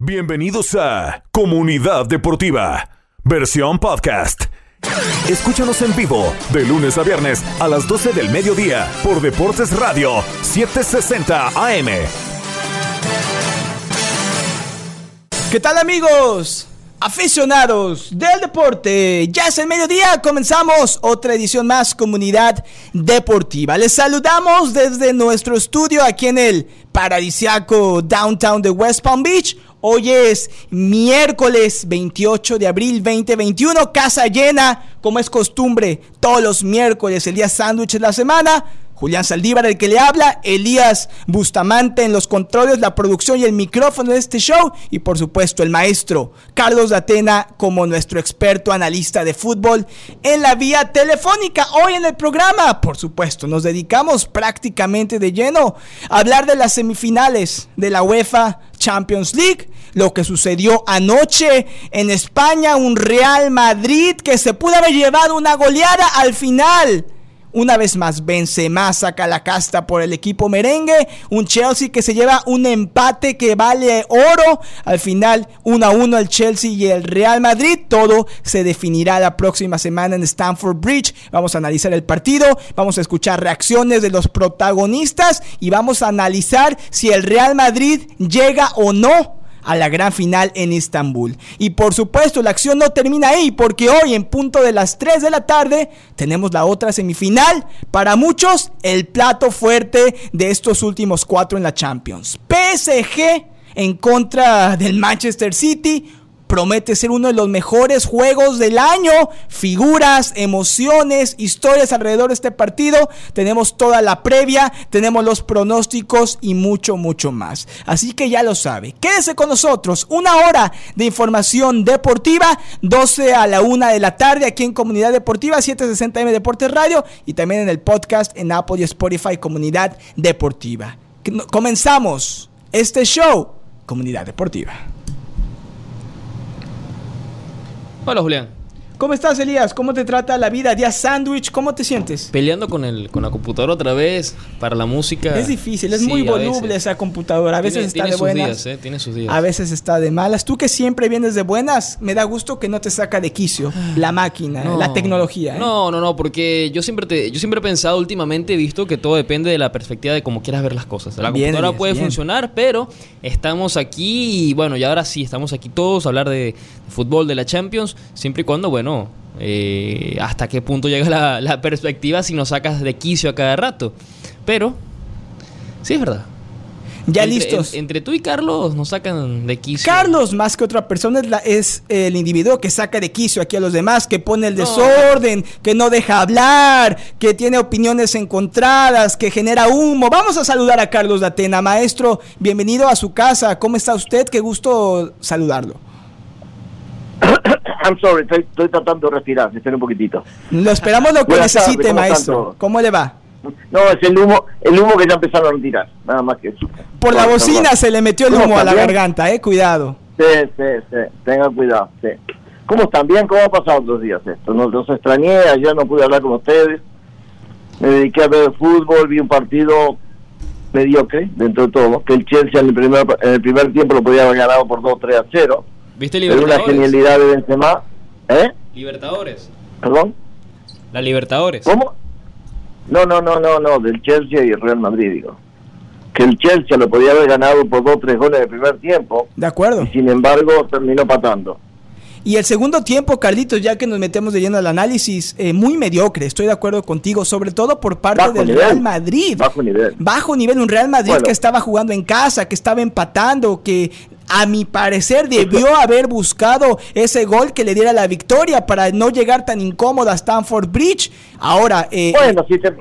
Bienvenidos a Comunidad Deportiva, versión podcast. Escúchanos en vivo de lunes a viernes a las 12 del mediodía por Deportes Radio 760 AM. ¿Qué tal amigos? Aficionados del deporte, ya es el mediodía, comenzamos otra edición más Comunidad Deportiva. Les saludamos desde nuestro estudio aquí en el paradisiaco downtown de West Palm Beach. Hoy es miércoles 28 de abril 2021, casa llena, como es costumbre, todos los miércoles, el día sándwich de la semana. Julián Saldívar, el que le habla, Elías Bustamante en los controles, la producción y el micrófono de este show, y por supuesto el maestro Carlos Atena como nuestro experto analista de fútbol en la vía telefónica. Hoy en el programa, por supuesto, nos dedicamos prácticamente de lleno a hablar de las semifinales de la UEFA Champions League, lo que sucedió anoche en España, un Real Madrid que se pudo haber llevado una goleada al final una vez más, Benzema saca la casta por el equipo merengue. Un Chelsea que se lleva un empate que vale oro. Al final, 1 a 1 el Chelsea y el Real Madrid. Todo se definirá la próxima semana en Stamford Bridge. Vamos a analizar el partido. Vamos a escuchar reacciones de los protagonistas. Y vamos a analizar si el Real Madrid llega o no a la gran final en Estambul. Y por supuesto, la acción no termina ahí, porque hoy en punto de las 3 de la tarde tenemos la otra semifinal. Para muchos, el plato fuerte de estos últimos cuatro en la Champions. PSG en contra del Manchester City promete ser uno de los mejores juegos del año. Figuras, emociones, historias alrededor de este partido. Tenemos toda la previa, tenemos los pronósticos y mucho, mucho más. Así que ya lo sabe. Quédese con nosotros. Una hora de información deportiva. 12 a la 1 de la tarde aquí en Comunidad Deportiva, 760M Deportes Radio y también en el podcast en Apple y Spotify Comunidad Deportiva. Comenzamos este show, Comunidad Deportiva. Hola Julián. ¿Cómo estás, Elías? ¿Cómo te trata la vida? Día sándwich, ¿cómo te sientes? Peleando con el con la computadora otra vez para la música. Es difícil, es muy voluble esa computadora. A veces está de buenas. Días, ¿eh? Tiene sus días. A veces está de malas. Tú que siempre vienes de buenas, me da gusto que no te saca de quicio la máquina, la tecnología. ¿eh? No, no, no, porque yo siempre te, yo siempre he pensado últimamente, he visto que todo depende de la perspectiva de cómo quieras ver las cosas. La computadora puede funcionar, pero estamos aquí y bueno, y ahora sí, estamos aquí todos a hablar de fútbol, de la Champions, siempre y cuando, bueno, eh, hasta qué punto llega la, perspectiva si nos sacas de quicio a cada rato. Pero, sí es verdad. Ya listos. entre tú y Carlos nos sacan de quicio. Carlos, más que otra persona, es, el individuo que saca de quicio aquí a los demás, que pone el desorden, que no deja hablar, que tiene opiniones encontradas, que genera humo. Vamos a saludar a Carlos de Atena. Maestro, bienvenido a su casa. ¿Cómo está usted? Qué gusto saludarlo. I'm sorry, estoy, tratando de respirar, espera un poquitito. Lo esperamos lo que necesite, maestro. ¿Cómo le va? No, es el humo, el humo que ya empezaron a retirar, nada más que eso. Por la bocina se le metió el humo a la garganta, eh, cuidado. Sí, sí, sí, tengan cuidado, sí. ¿Cómo están? Bien, ¿cómo ha pasado los días esto? Nos, los extrañé, ayer no pude hablar con ustedes, me dediqué a ver fútbol, vi un partido mediocre, dentro de todo, que el Chelsea en el primer, en el primer tiempo lo podía haber ganado por 2-3 a 0 ¿Viste Libertadores? una genialidad de Benzema. ¿Eh? Libertadores. ¿Perdón? La Libertadores. ¿Cómo? No, no, no, no, no, del Chelsea y el Real Madrid, digo. Que el Chelsea lo podía haber ganado por dos o tres goles de primer tiempo. De acuerdo. Y sin embargo terminó patando. Y el segundo tiempo, Carlitos, ya que nos metemos de lleno al análisis, eh, muy mediocre, estoy de acuerdo contigo, sobre todo por parte del Real Madrid. Bajo nivel. Bajo nivel, un Real Madrid que estaba jugando en casa, que estaba empatando, que a mi parecer debió haber buscado ese gol que le diera la victoria para no llegar tan incómodo a Stanford Bridge. Ahora, eh, bueno, si te,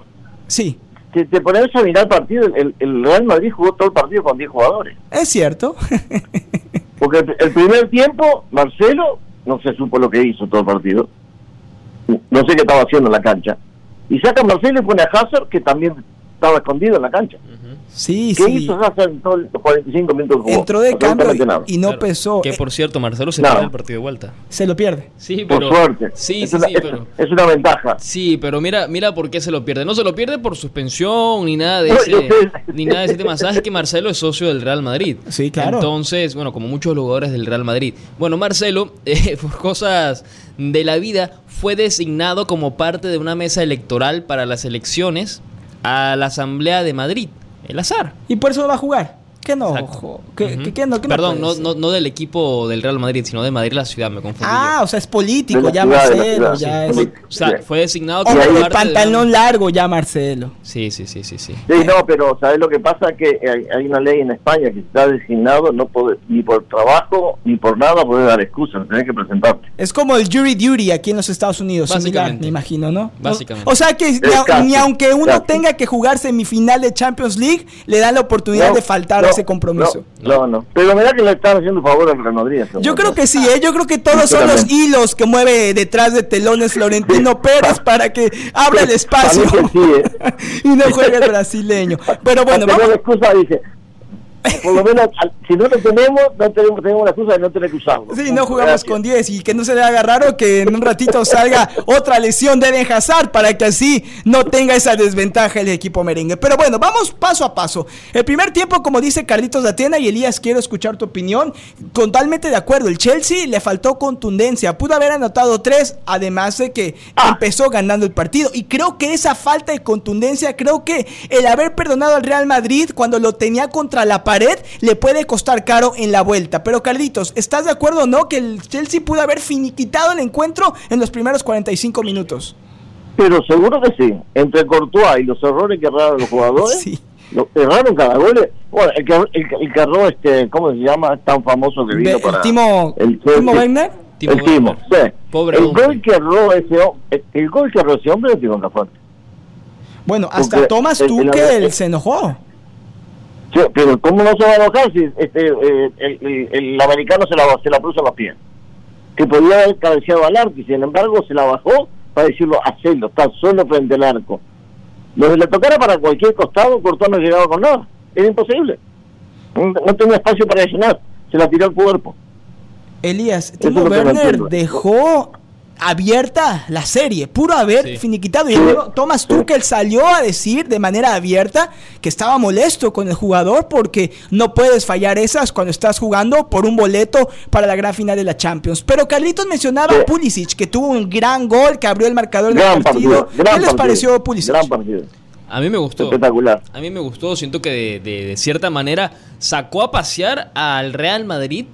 sí. Si te pones a mirar el partido, el, Real Madrid jugó todo el partido con 10 jugadores. Es cierto. Porque el, primer tiempo, Marcelo no se supo lo que hizo todo el partido. No sé qué estaba haciendo en la cancha. Y saca Marcelo y pone a Hazard, que también estaba escondido en la cancha. Sí, ¿Qué sí. hizo Hazard en todos los 45 minutos? Jugó? Entró de cambio y, y, no claro. pesó. Que por cierto, Marcelo se no. pierde el partido de vuelta. Se lo pierde. Sí, pero. Por suerte. Sí, es sí, una, sí, pero. Es una ventaja. Sí, pero mira, mira por qué se lo pierde. No se lo pierde por suspensión ni nada de ese, ni nada de ese tema. Sabes que Marcelo es socio del Real Madrid. Sí, claro. Entonces, bueno, como muchos jugadores del Real Madrid. Bueno, Marcelo, eh, por cosas de la vida, fue designado como parte de una mesa electoral para las elecciones a la Asamblea de Madrid. El azar. ¿Y por eso no va a jugar? ¿Qué no? ¿Qué, uh -huh. ¿qué, qué no? ¿Qué Perdón, no, no, no, del equipo del Real Madrid, sino de Madrid la ciudad, me confundí. Ah, yo. o sea, es político ya Marcelo. Ya sí. es... O sea, fue designado como el pantalón de... largo ya Marcelo. Sí, sí, sí, sí, sí. Sí, no, pero ¿sabes lo que pasa? Que hay, hay una ley en España que está designado, no puede, ni por trabajo ni por nada puede dar excusas, tenés que presentarte. Es como el jury duty aquí en los Estados Unidos, similar, me imagino, ¿no? Básicamente. O sea que ni, casi, ni, aunque uno casi. tenga que jugar semifinal de Champions League, le dan la oportunidad no, de faltar ese compromiso. No, no. Pero mira que le están haciendo favor al Real Madrid. Yo creo que sí, ¿eh? yo creo que todos son los hilos que mueve detrás de telones Florentino Pérez para que abra el espacio sí, ¿eh? y no juegue el brasileño. Pero bueno, vamos. Excusa dice, por lo menos, si no lo tenemos, no tenemos, tenemos la excusa de no tener que usarlo. Sí, no jugamos Gracias. con 10 y que no se le haga raro que en un ratito salga otra lesión de Eden Hazard para que así no tenga esa desventaja el equipo merengue. Pero bueno, vamos paso a paso. El primer tiempo, como dice Carlitos de Atena y Elías, quiero escuchar tu opinión. Totalmente de acuerdo. El Chelsea le faltó contundencia. Pudo haber anotado tres, además de que ah. empezó ganando el partido. Y creo que esa falta de contundencia, creo que el haber perdonado al Real Madrid cuando lo tenía contra la pared le puede costar caro en la vuelta. Pero Carlitos, ¿estás de acuerdo o no que el Chelsea pudo haber finiquitado el encuentro en los primeros 45 minutos? Pero seguro que sí. Entre Courtois y los errores que erraron los jugadores, sí. lo, erraron cada gol. Bueno, el que, el, el que erró, este, ¿cómo se llama? Tan famoso que vino Be, para... El Timo, el Timo Werner. Timo el Timo, sí. Pobre el gol que erró ese el, el gol que erró ese hombre es Timo Cafón. Bueno, hasta Porque Thomas Tuchel se enojó. Sí, pero ¿cómo no se va a enojar si este, eh, el, el, el, americano se la, se la puso a los pies? Que podía haber cabeceado al arco y sin embargo se la bajó para decirlo, hacerlo, está solo frente al arco. Lo que le tocara para cualquier costado, Cortó no llegaba con nada. Era imposible. No, no tenía espacio para llenar. Se la tiró al cuerpo. Elías, Timo Werner dejó abierta la serie, puro haber sí. finiquitado. Y luego Thomas Tuchel salió a decir de manera abierta que estaba molesto con el jugador porque no puedes fallar esas cuando estás jugando por un boleto para la gran final de la Champions. Pero Carlitos mencionaba sí. a Pulisic, que tuvo un gran gol, que abrió el marcador del partido. partido. ¿Qué les partido. pareció Pulisic? Gran partido. A mí me gustó. Espectacular. A mí me gustó. Siento que de, de, de cierta manera sacó a pasear al Real Madrid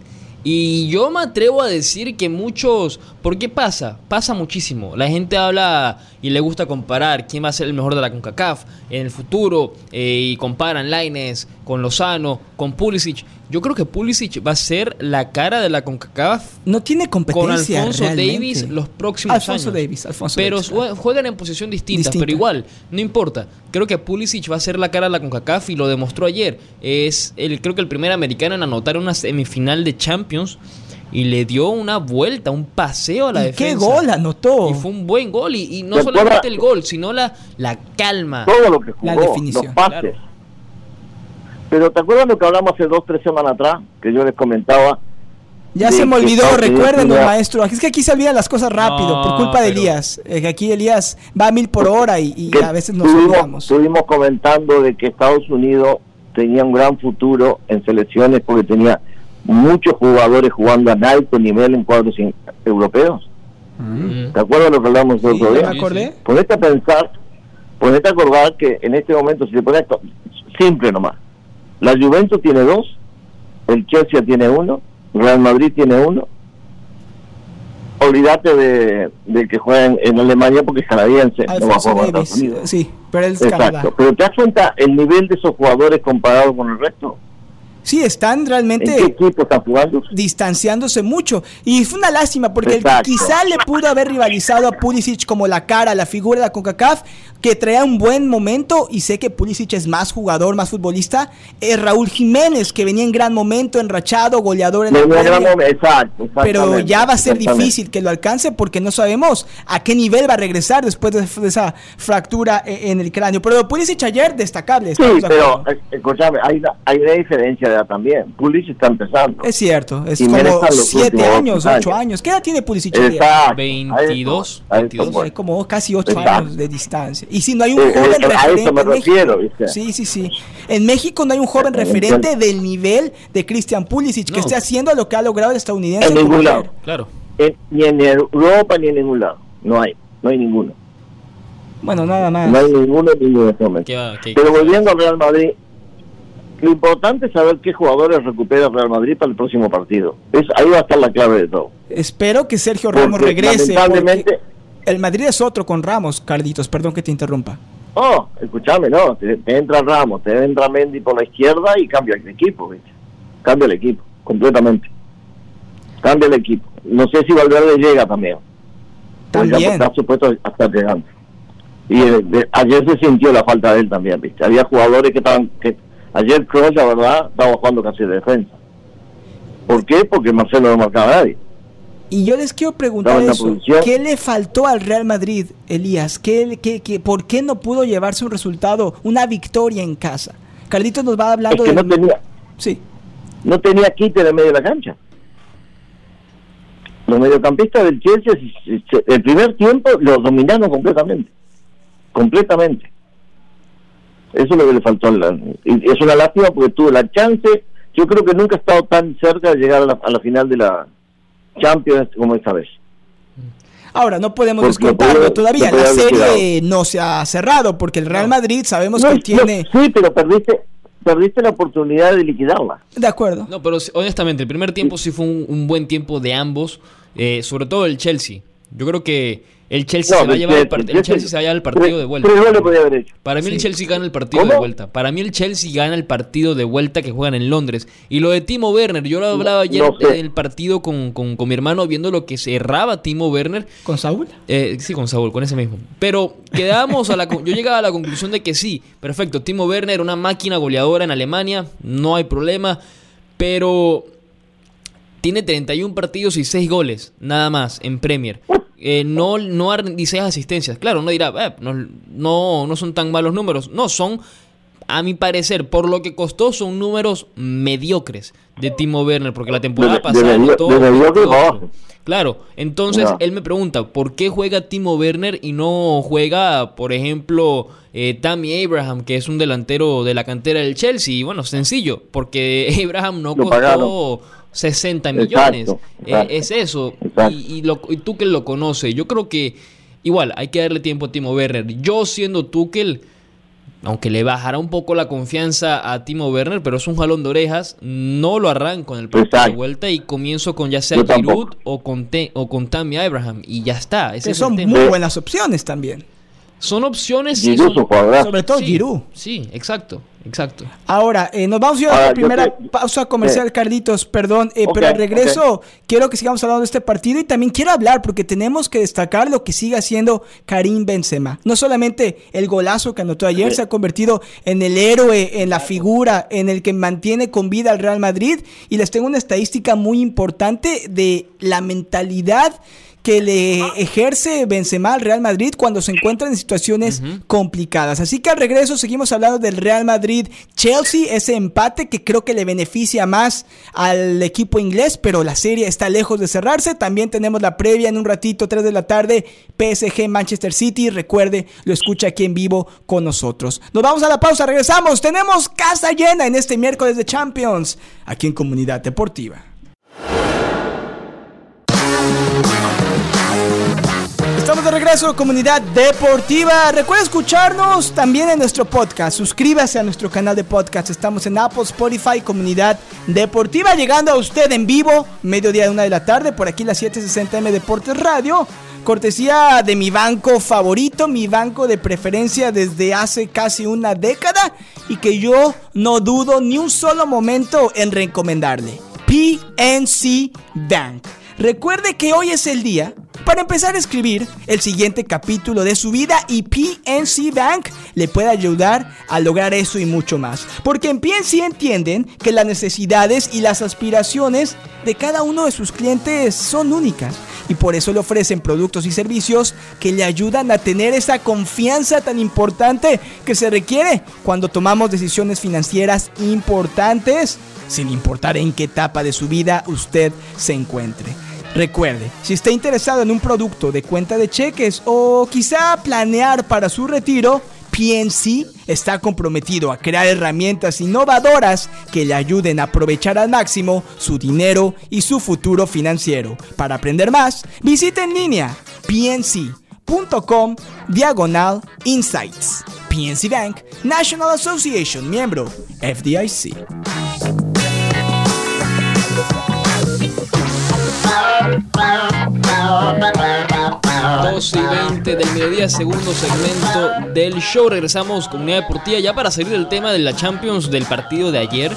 y yo me atrevo a decir que muchos... ¿Por qué pasa? Pasa muchísimo. La gente habla y le gusta comparar quién va a ser el mejor de la CONCACAF en el futuro eh, y comparan Laines con Lozano, con Pulisic. Yo creo que Pulisic va a ser la cara de la CONCACAF. No tiene competencia Con Alfonso realmente. Davis los próximos Alfonso años. Davis, Alfonso pero Davis, juegan en posición distinta, Distinta. pero igual, no importa. Creo que Pulisic va a ser la cara de la CONCACAF y lo demostró ayer. Es el, creo que el primer americano en anotar una semifinal de Champions y le dio una vuelta, un paseo a la ¿Y defensa. qué gol anotó? Y fue un buen gol. Y, y no ¿Te solamente el gol, sino la, la calma. Todo lo que jugó, La definición, los pases. claro. Pero ¿te acuerdas lo que hablamos hace dos, tres semanas atrás? Que yo les comentaba. Ya se me olvidó, tenía- maestro. Es que aquí se olvidan las cosas rápido No, por culpa de pero- Elías. Eh, que aquí Elías va a mil por hora y, a veces nos estuvimos, olvidamos. estuvimos comentando de que Estados Unidos tenía un gran futuro en selecciones porque tenía muchos jugadores jugando a alto nivel en cuadros in- europeos. Mm. ¿Te acuerdas lo que hablamos el Sí, otro ya día? me acordé. Ponete a pensar, ponete a acordar que en este momento, si te pones esto, simple nomás, la Juventus tiene dos, el Chelsea tiene uno, Real Madrid tiene uno. Olvídate de, de que juega en, Alemania porque es canadiense, no va a jugar Davis. Estados Unidos. Sí, pero él es Canadá. Exacto, pero te das cuenta el nivel de esos jugadores comparado con el resto. Sí, están realmente jugando? distanciándose mucho. Y fue una lástima porque quizá le pudo haber rivalizado a Pulisic como la cara, la figura de la CONCACAF, que traía un buen momento y sé que Pulisic es más jugador, más futbolista. Es Raúl Jiménez, que venía en gran momento, enrachado, goleador en la exacto, Pero ya va a ser difícil que lo alcance porque no sabemos a qué nivel va a regresar después de, esa fractura e, en el cráneo. Pero Pulisic ayer destacable. Sí, pero eh, escúchame, hay hay una diferencia también. Pulisic está empezando. Es cierto, es como 7 años, 8 años. ¿Qué edad tiene Pulisic? Está 22. Hay como casi 8 años de distancia. Y si no hay un eh, joven referente. A eso me refiero, Sí, sí, sí. En México no hay un joven referente del nivel de Christian Pulisic que esté haciendo lo que ha logrado el estadounidense. En ningún lado. Claro. ni en Europa ni en ningún lado. No hay. No hay ninguno. Bueno, nada más. No hay ninguno en ningún momento. Pero volviendo al Real Madrid, lo importante es saber qué jugadores recupera Real Madrid para el próximo partido. Es, ahí va a estar la clave de todo. Espero que Sergio Ramos regrese. Lamentablemente, el Madrid es otro con Ramos, Carlitos, perdón que te interrumpa. Oh, escúchame, no, te, entra Ramos, te entra Mendy por la izquierda y cambia el equipo, ¿viste? Cambia el equipo, completamente. Cambia el equipo. No sé si Valverde llega también. También. Está supuesto a estar llegando. Y eh, ayer se sintió la falta de él también, ¿viste? Había jugadores que estaban que Ayer Kroos, la verdad, estaba jugando casi de defensa. ¿Por qué? Porque Marcelo no marcaba a nadie. Y yo les quiero preguntar eso, ¿qué le faltó al Real Madrid, Elías? ¿Qué, qué, qué, por qué no pudo llevarse un resultado, una victoria en casa? Carlitos nos va hablando es que de... No tenía, sí. no tenía quite en medio de la cancha. Los mediocampistas del Chelsea, el primer tiempo, los dominaron completamente. Completamente. Eso es lo que le faltó. y es una lástima porque tuvo la chance. Yo creo que nunca ha estado tan cerca de llegar a la, final de la Champions como esta vez. Ahora, no podemos descontarlo todavía. la serie no se ha cerrado porque el Real Madrid sabemos que tiene. sí, pero perdiste, perdiste la oportunidad de liquidarla. De acuerdo. No, pero honestamente, el primer tiempo sí fue un, buen tiempo de ambos, eh, sobre todo el Chelsea. Yo creo que el Chelsea, se, va a llevar el, partido de vuelta. Para mí el Chelsea gana el partido de vuelta. Para mí el Chelsea gana el partido de vuelta que juegan en Londres. Y lo de Timo Werner, yo lo hablaba ayer en el partido con, con, mi hermano viendo lo que cerraba Timo Werner. ¿Con Saúl? Eh, sí, con Saúl, con ese mismo. Pero quedábamos a la... yo llegaba a la conclusión de que sí, perfecto, Timo Werner, una máquina goleadora en Alemania, no hay problema. Pero tiene 31 partidos y 6 goles, nada más, en Premier. Eh, no, no 16 asistencias. Claro, uno dirá, eh, no, no, son tan malos números. No, son, a mi parecer, por lo que costó, son números mediocres de Timo Werner, porque la temporada pasada... Claro, entonces él me pregunta, ¿por qué juega Timo Werner y no juega, por ejemplo, eh, Tammy Abraham, que es un delantero de la cantera del Chelsea? Y bueno, sencillo, porque Abraham no costó... 60 millones. Eh, es eso. Y, y, Tuchel lo conoce. Yo creo que igual hay que darle tiempo a Timo Werner. Yo siendo Tuchel, aunque le bajará un poco la confianza a Timo Werner, pero es un jalón de orejas, no lo arranco en el partido de vuelta y comienzo con ya sea Giroud o con, o con Tammy Abraham y ya está. son muy buenas opciones también. Son opciones. sobre todo Giroud. Sí, exacto. Exacto. Ahora, eh, nos vamos a ir a la primera pausa comercial, Carlitos, perdón, eh, pero al regreso quiero que sigamos hablando de este partido y también quiero hablar porque tenemos que destacar lo que sigue haciendo Karim Benzema. No solamente el golazo que anotó ayer, se ha convertido en el héroe, en la figura, en el que mantiene con vida al Real Madrid y les tengo una estadística muy importante de la mentalidad que le ejerce Benzema al Real Madrid cuando se encuentra en situaciones complicadas. Así que al regreso seguimos hablando del Real Madrid-Chelsea, ese empate que creo que le beneficia más al equipo inglés, pero la serie está lejos de cerrarse. También tenemos la previa en un ratito, 3 de la tarde, PSG-Manchester City. Recuerde, lo escucha aquí en vivo con nosotros. Nos vamos a la pausa, regresamos. Tenemos casa llena en este miércoles de Champions, aquí en Comunidad Deportiva. Regreso, comunidad deportiva. Recuerda escucharnos también en nuestro podcast. Suscríbase a nuestro canal de podcast. Estamos en Apple, Spotify, comunidad deportiva. Llegando a usted en vivo, mediodía de una de la tarde, por aquí la 760M Deportes Radio. cortesía de mi banco favorito, mi banco de preferencia desde hace casi una década y que yo no dudo ni un solo momento en recomendarle. PNC Bank. Recuerde que hoy es el día para empezar a escribir el siguiente capítulo de su vida y PNC Bank le puede ayudar a lograr eso y mucho más. Porque en PNC entienden que las necesidades y las aspiraciones de cada uno de sus clientes son únicas y por eso le ofrecen productos y servicios que le ayudan a tener esa confianza tan importante que se requiere cuando tomamos decisiones financieras importantes sin importar en qué etapa de su vida usted se encuentre. Recuerde, si está interesado en un producto de cuenta de cheques o quizá planear para su retiro, PNC está comprometido a crear herramientas innovadoras que le ayuden a aprovechar al máximo su dinero y su futuro financiero. Para aprender más, visite en línea pnc.com diagonal insights. PNC Bank, National Association, miembro FDIC. 2 y 20 del mediodía, segundo segmento del show. Regresamos Comunidad Deportiva ya para salir del tema de la Champions del partido de ayer.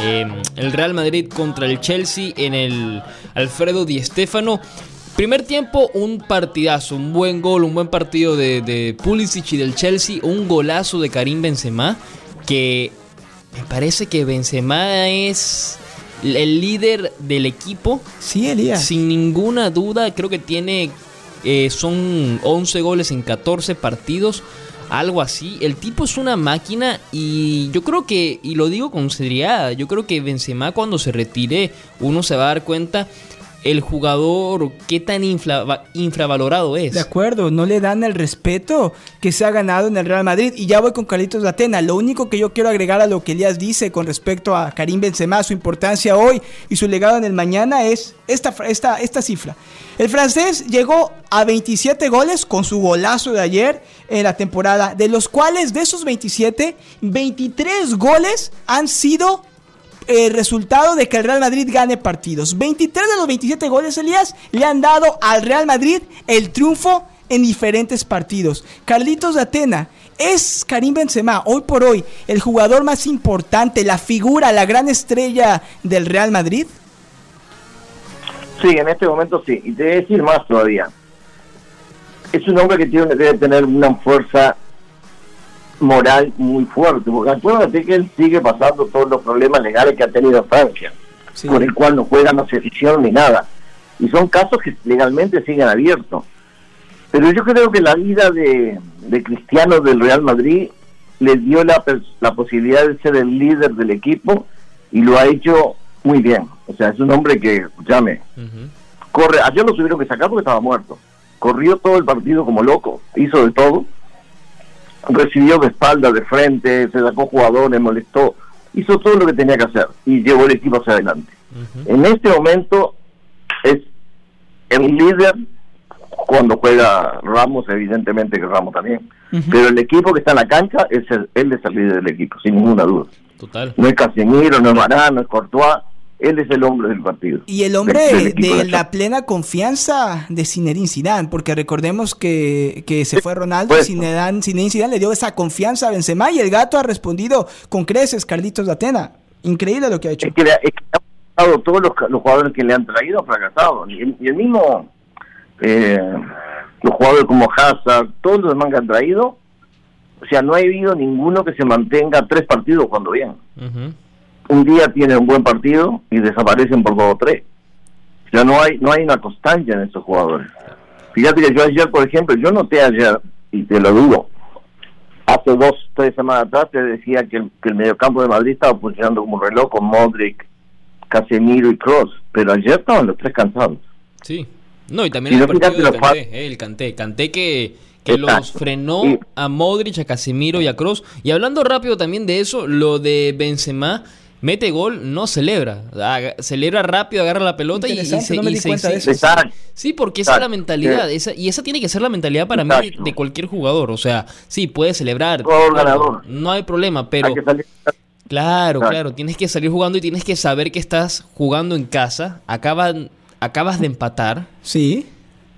Em, el Real Madrid contra el Chelsea en el Alfredo Di Stéfano. Primer tiempo, un partidazo, un buen gol, un buen partido de, de Pulisic y del Chelsea, un golazo de Karim Benzema, que me parece que Benzema es el líder del equipo. Sí, Elías. Sin ninguna duda, creo que tiene. Eh, son 11 goles en 14 partidos. Algo así. El tipo es una máquina y yo creo que, y lo digo con seriedad, yo creo que Benzema cuando se retire uno se va a dar cuenta el jugador qué tan infravalorado es. De acuerdo, no le dan el respeto que se ha ganado en el Real Madrid. Y ya voy con Carlitos de Atena. Lo único que yo quiero agregar a lo que Elías dice con respecto a Karim Benzema, su importancia hoy y su legado en el mañana es esta, esta, esta cifra. El francés llegó a 27 goles con su golazo de ayer en la temporada, de los cuales de esos 27, 23 goles han sido el resultado de que el Real Madrid gane partidos. 23 de los 27 goles, Elías, le han dado al Real Madrid el triunfo en diferentes partidos. Carlitos de Atena, ¿es Karim Benzema hoy por hoy el jugador más importante, la figura, la gran estrella del Real Madrid? Sí, en este momento sí. Y te decir más todavía. Es un hombre que tiene, debe tener una fuerza moral muy fuerte, porque acuérdate que él sigue pasando todos los problemas legales que ha tenido Francia, por el cual no juega, no se decisión ni nada. Y son casos que legalmente siguen abiertos. Pero yo creo que la vida de, de Cristiano del Real Madrid le dio la, la posibilidad de ser el líder del equipo y lo ha hecho muy bien. O sea, es un hombre que, llame, corre. Ayer lo tuvieron que sacar porque estaba muerto. Corrió todo el partido como loco, hizo de todo recibió de espalda, de frente, se sacó jugadores, molestó, hizo todo lo que tenía que hacer y llevó el equipo hacia adelante. En este momento es el líder cuando juega Ramos, evidentemente que Ramos también, pero el equipo que está en la cancha, es el, él es el líder del equipo, sin ninguna duda. Total. No es Casemiro, no es Marán, no es Courtois, él es el hombre del partido. Y el hombre de, la plena confianza de Zinedine Zidane, porque recordemos que, que se fue Ronaldo y Zinedine, Zidane le dio esa confianza a Benzema y el gato ha respondido con creces, Carlitos de Atena. Increíble lo que ha hecho. Es que, ha todos los, jugadores que le han traído han fracasado. Y el, mismo, eh, los jugadores como Hazard, todos los demás que han traído, o sea, no ha habido ninguno que se mantenga tres partidos cuando bien un día tienen un buen partido y desaparecen por dos o tres. Ya no hay no hay una constancia en estos jugadores. Fíjate que yo ayer, por ejemplo, yo noté ayer, y te lo digo, hace dos, tres semanas atrás te decía que el, que el mediocampo de Madrid estaba funcionando como un reloj con Modric, Casemiro y Cross, pero ayer estaban los tres cansados. Sí, no, y también el partido de Kanté, eh, el Canté, Canté que que los frenó a Modric, a Casemiro y a Cross. Y hablando rápido también de eso, lo de Benzema, mete gol, no celebra. Celebra rápido, agarra la pelota y, se, Sí, porque esa es la mentalidad. y esa tiene que ser la mentalidad para mí de cualquier jugador. O sea, sí, puede celebrar. No hay problema, pero... Claro, claro. Tienes que salir jugando y tienes que saber que estás jugando en casa. Acaban, acabas de empatar. Sí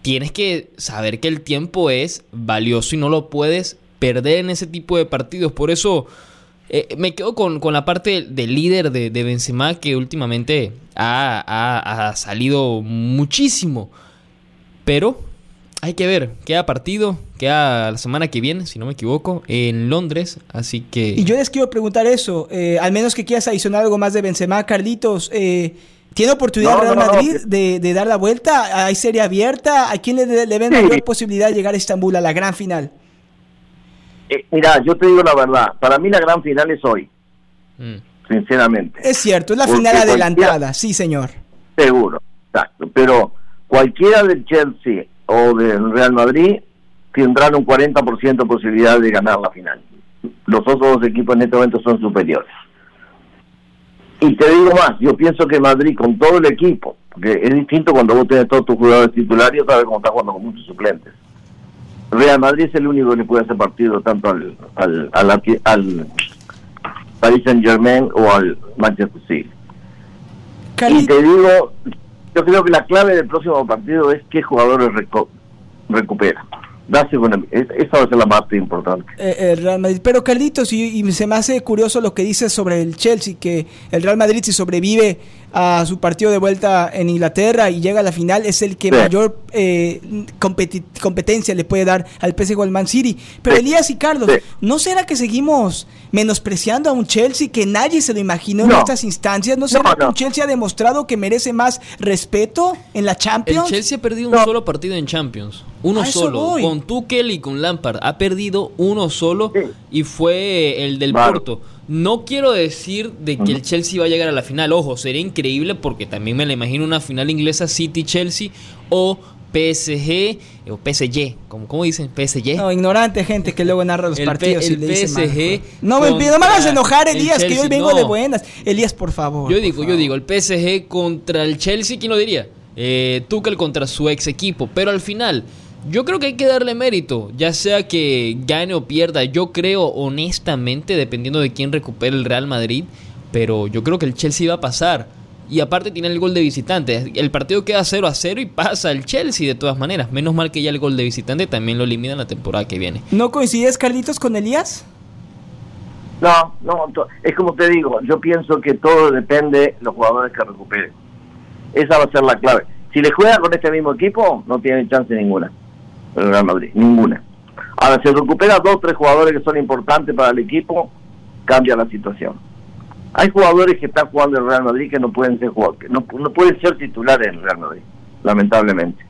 tienes que saber que el tiempo es valioso y no lo puedes perder en ese tipo de partidos. Por eso eh, me quedo con, la parte del líder de, Benzema que últimamente ha, salido muchísimo. Pero hay que ver, queda partido, queda la semana que viene, si no me equivoco, en Londres, así que... Y yo les quiero preguntar eso, eh, al menos que quieras adicionar algo más de Benzema, Carlitos, eh, ¿tiene oportunidad Real Madrid de, dar la vuelta? ¿Hay serie abierta? ¿A quién le, le ven mayor posibilidad de llegar a Estambul a la gran final? Eh, mira, yo te digo la verdad, para mí la gran final es hoy, mm. sinceramente. Es cierto, es la final adelantada, sí señor. Seguro, exacto, pero cualquiera del Chelsea o del Real Madrid tendrán un 40% de posibilidad de ganar la final. Los otros dos equipos en este momento son superiores. Y te digo más, yo pienso que Madrid con todo el equipo, porque es distinto cuando vos tenés todos tus jugadores titulares y sabes cómo estás jugando con muchos suplentes Real Madrid es el único que le puede hacer partido tanto al, al, al, Paris Saint Germain o al Manchester City. Y te digo, yo creo que la clave del próximo partido es qué jugadores recupera esa va a ser la parte importante. Eh, el Real Madrid. Pero Carlitos, y, se me hace curioso lo que dices sobre el Chelsea, que el Real Madrid si sobrevive a su partido de vuelta en Inglaterra y llega a la final, es el que mayor eh, competencia le puede dar al PSG o al Man City. Pero Elías y Carlos, ¿no será que seguimos menospreciando a un Chelsea que nadie se lo imaginó en estas instancias? ¿No será que un Chelsea ha demostrado que merece más respeto en la Champions? El Chelsea ha perdido un solo partido en Champions. Uno solo. Con Tuchel y con Lampard. Ha perdido uno solo y fue el del Porto. No quiero decir de que el Chelsea va a llegar a la final. Ojo, sería increíble porque también me la imagino una final inglesa City-Chelsea o PSG eh, o PSG, ¿cómo, dicen? PSG. No, ignorante gente que luego narra los partidos. el PSG. no, me, no me hagas enojar, Elías, que yo vengo de buenas. Elías, por favor. Yo digo, yo digo, el PSG contra el Chelsea, ¿quién lo diría? Eh, Tuchel contra su ex equipo. Pero al final, yo creo que hay que darle mérito, ya sea que gane o pierda. Yo creo honestamente, dependiendo de quién recupere el Real Madrid, pero yo creo que el Chelsea va a pasar. Y aparte tiene el gol de visitante. El partido queda 0 a 0 y pasa el Chelsea de todas maneras. Menos mal que ya el gol de visitante también lo elimina la temporada que viene. ¿No coincides, Carlitos, con Elías? No, no, es como te digo, yo pienso que todo depende de los jugadores que recuperen. Esa va a ser la clave. Si le juega con este mismo equipo, no tiene chance ninguna el Real Madrid, ninguna. Ahora, si recupera dos o tres jugadores que son importantes para el equipo, cambia la situación. Hay jugadores que están jugando en el Real Madrid que no pueden ser jugadores, no, no pueden ser titulares en el Real Madrid, lamentablemente.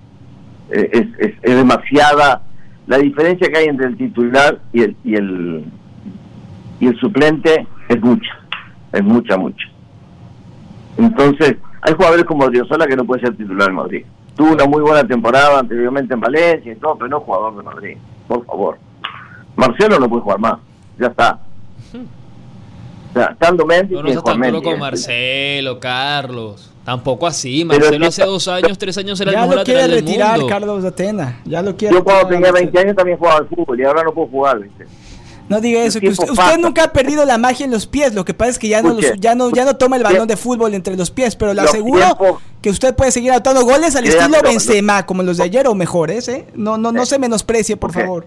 Eh, es, es, demasiada la diferencia que hay entre el titular y el y el y el suplente es mucha, es mucha, mucha. Entonces, hay jugadores como Odriozola que no puede ser titular en Madrid tuvo una muy buena temporada anteriormente en Valencia y todo, pero no jugador de Madrid, por favor. Marcelo no puede jugar más, ya está. O sea, estando Mendy, no, no tan con Marcelo, Carlos. Tampoco así. Marcelo hace dos años, tres años era el mejor lateral del mundo. Ya lo quiere retirar Carlos Atena. Ya lo quiere Yo cuando tenía 20 años también jugaba al fútbol y ahora no puedo jugar, ¿viste? No diga eso, que usted, nunca ha perdido la magia en los pies, lo que pasa es que ya no, ya no, ya no toma el balón de fútbol entre los pies, pero le aseguro que usted puede seguir anotando goles al estilo Benzema, como los de ayer o mejores, ¿eh? No, no, no se menosprecie, por favor.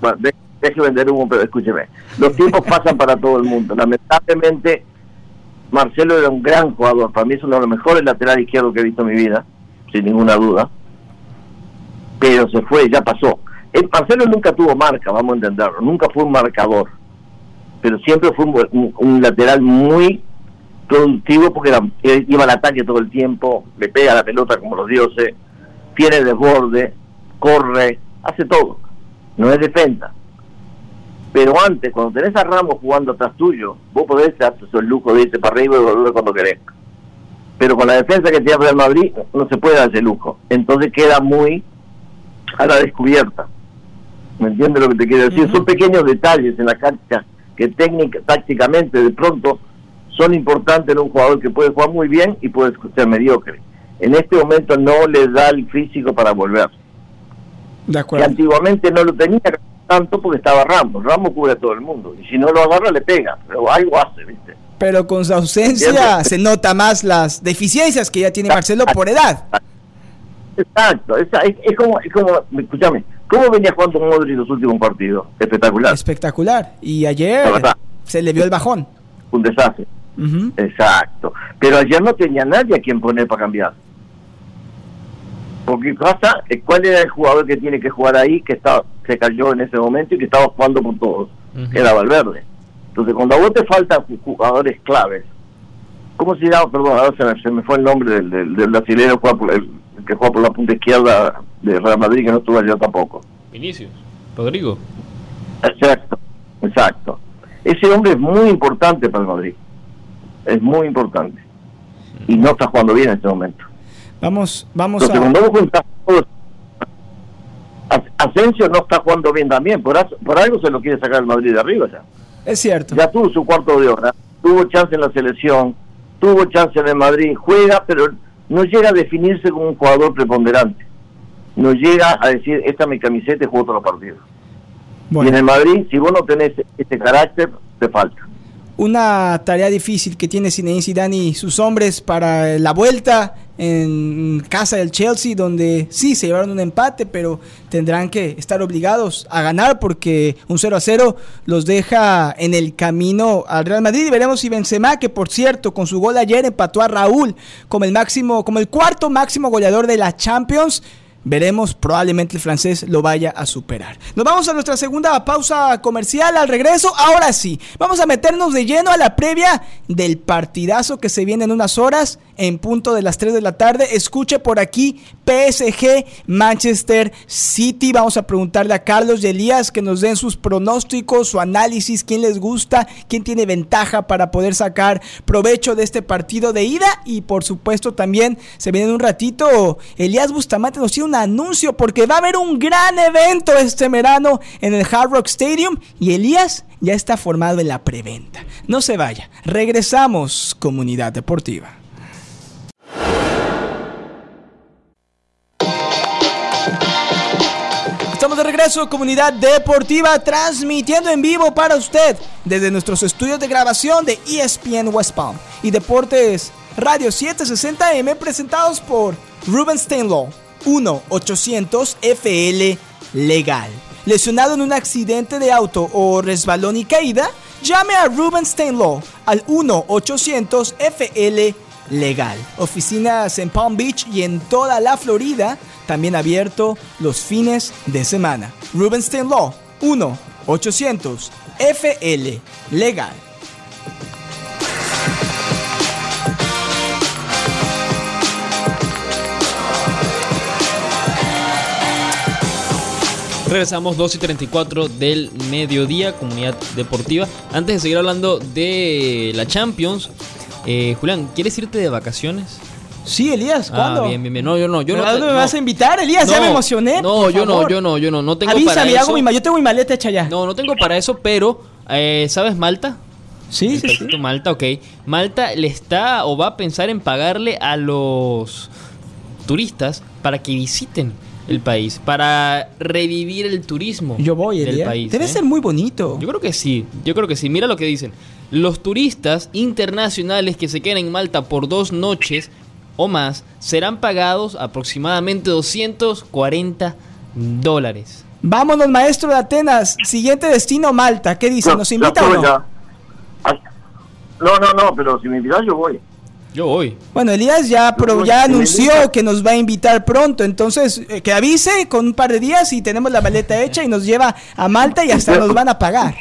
Bueno, deje vender humo, pero escúcheme. Los tiempos pasan para todo el mundo. Lamentablemente, Marcelo era un gran jugador. Para mí es uno de los mejores laterales izquierdos que he visto en mi vida, sin ninguna duda. Pero se fue, ya pasó el Marcelo nunca tuvo marca, vamos a entenderlo, nunca fue un marcador, pero siempre fue un, lateral muy productivo porque iba al ataque todo el tiempo, le pega la pelota como los dioses, tiene desborde, corre, hace todo, no es defensa. Pero antes, cuando tenés a Ramos jugando atrás tuyo, vos podés hacer el lujo de irse para arriba y volver cuando querés. Pero con la defensa que tiene Real Madrid no se puede dar ese lujo. Entonces queda muy a la descubierta. ¿Me entiendes lo que te quiero decir? Son pequeños detalles en la cancha que técnica, tácticamente de pronto son importantes en un jugador que puede jugar muy bien y puede ser mediocre. En este momento no le da el físico para volver. De acuerdo. antiguamente no lo tenía tanto porque estaba Ramos. Ramos cubre a todo el mundo. Y si no lo agarra, le pega. Pero algo hace, ¿viste? Pero con su ausencia se nota más las deficiencias que ya tiene Marcelo por edad. Exacto, es, es, como, es como, escúchame, ¿cómo venía jugando Modric los últimos partidos? Espectacular. Espectacular. Y ayer se le vio el bajón. Un desastre. Exacto. Pero ayer no tenía nadie a quien poner para cambiar. Porque pasa, ¿cuál era el jugador que tiene que jugar ahí, que estaba, se cayó en ese momento y que estaba jugando con todos? Era Valverde. Entonces, cuando a vos te faltan jugadores claves, ¿cómo se llama? Perdón, ahora se me, fue el nombre del, del, brasileño el, que juega por la punta izquierda de Real Madrid, que no estuvo allá tampoco. Vinicius, Rodrigo. Exacto, exacto. Ese hombre es muy importante para el Madrid. Es muy importante. Y no está jugando bien en este momento. Vamos, vamos a... Asensio no está jugando bien también, por, por algo se lo quiere sacar el Madrid de arriba ya. Es cierto. Ya tuvo su cuarto de hora, tuvo chance en la selección, tuvo chance en el Madrid, juega, pero no llega a definirse como un jugador preponderante. No llega a decir, esta es mi camiseta y juego todos los partidos. Y en el Madrid, si vos no tenés este carácter, te falta una tarea difícil que tiene Zinedine Zidane y sus hombres para la vuelta en casa del Chelsea, donde sí se llevaron un empate, pero tendrán que estar obligados a ganar porque un 0 a 0 los deja en el camino al Real Madrid. Y veremos si Benzema, que por cierto, con su gol ayer empató a Raúl como el máximo, como el cuarto máximo goleador de la Champions Veremos, probablemente el francés lo vaya a superar. Nos vamos a nuestra segunda pausa comercial al regreso. Ahora sí, vamos a meternos de lleno a la previa del partidazo que se viene en unas horas en punto de las 3 de la tarde. Escuche por aquí PSG Manchester City. Vamos a preguntarle a Carlos y Elías que nos den sus pronósticos, su análisis, quién les gusta, quién tiene ventaja para poder sacar provecho de este partido de ida. Y por supuesto también se viene en un ratito Elías Bustamante nos tiene un anuncio porque va a haber un gran evento este verano en el Hard Rock Stadium y Elías ya está formado en la preventa. No se vaya, regresamos comunidad deportiva. Estamos de regreso, comunidad deportiva, transmitiendo en vivo para usted desde nuestros estudios de grabación de ESPN West Palm y Deportes Radio 760M presentados por Ruben Steinlaw 1-800-FL Legal. Lesionado en un accidente de auto o resbalón y caída, llame a Ruben Steinlaw al 1-800-FL Legal. Oficinas en Palm Beach y en toda la Florida, también abierto los fines de semana. Rubenstein Law 1-800-FL Legal. Regresamos 2 y 34 del mediodía, comunidad deportiva. Antes de seguir hablando de la Champions, eh, Julián, ¿quieres irte de vacaciones? Sí, Elías, ah, ¿cuándo? Ah, bien, bien, bien. No, yo no. Yo no, me vas a invitar, Elías? ya me emocioné. No, yo no, yo no, yo no. No tengo para eso. Mi, yo tengo mi maleta hecha ya. No, no tengo para eso, pero, eh, ¿sabes Malta? Sí, sí, sí. Malta, ok. Malta le está o va a pensar en pagarle a los turistas para que visiten el país, para revivir el turismo yo voy, del país. Debe ¿eh? ser muy bonito. Yo creo que sí, yo creo que sí. Mira lo que dicen. Los turistas internacionales que se queden en Malta por dos noches o más serán pagados aproximadamente 240 dólares. Vámonos, maestro de Atenas. Siguiente destino, Malta. ¿Qué dice? ¿Nos invita o no? No, no, no, pero si me invitas yo voy. Yo voy. Bueno, Elías ya, pero ya anunció que nos va a invitar pronto, entonces eh, que avise con un par de días y tenemos la maleta hecha y nos lleva a Malta y hasta nos van a pagar.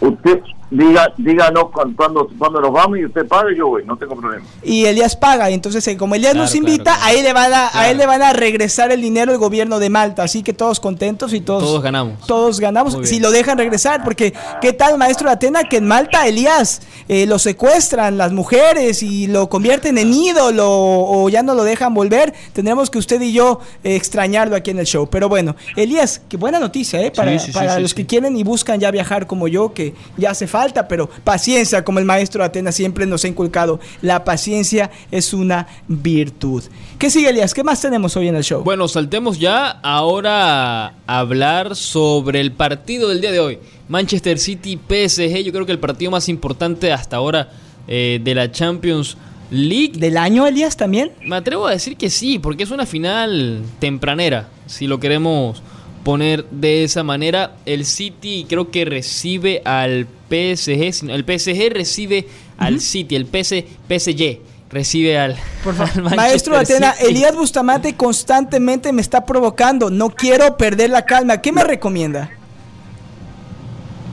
Usted, diga, díganos cuando, cuando nos vamos y usted paga y yo voy, no tengo problema. Y Elías paga, entonces eh, como Elías nos invita, a, él le van a, a él le van a regresar el dinero el gobierno de Malta, así que todos contentos y todos... Todos ganamos. Todos ganamos, si lo dejan regresar, porque ¿qué tal, maestro de Atena, que en Malta Elías eh, lo secuestran las mujeres y lo convierten en ídolo o ya no lo dejan volver? Tendremos que usted y yo eh, extrañarlo aquí en el show. Pero bueno, Elías, qué buena noticia, ¿eh? Para, para los que quieren y buscan ya viajar como yo, que ya hace falta, pero paciencia, como el maestro Atenas siempre nos ha inculcado, la paciencia es una virtud. ¿Qué sigue, Elías? ¿Qué más tenemos hoy en el show? Bueno, saltemos ya ahora a hablar sobre el partido del día de hoy. Manchester City PSG, yo creo que el partido más importante hasta ahora eh, de la Champions League. ¿Del año, Elías, también? Me atrevo a decir que sí, porque es una final tempranera, si lo queremos poner de esa manera. El City creo que recibe al PSG, el PSG recibe al City, el PSG recibe al, Por favor. Maestro Atena, Elías Bustamante constantemente me está provocando. No quiero perder la calma. ¿Qué me recomienda?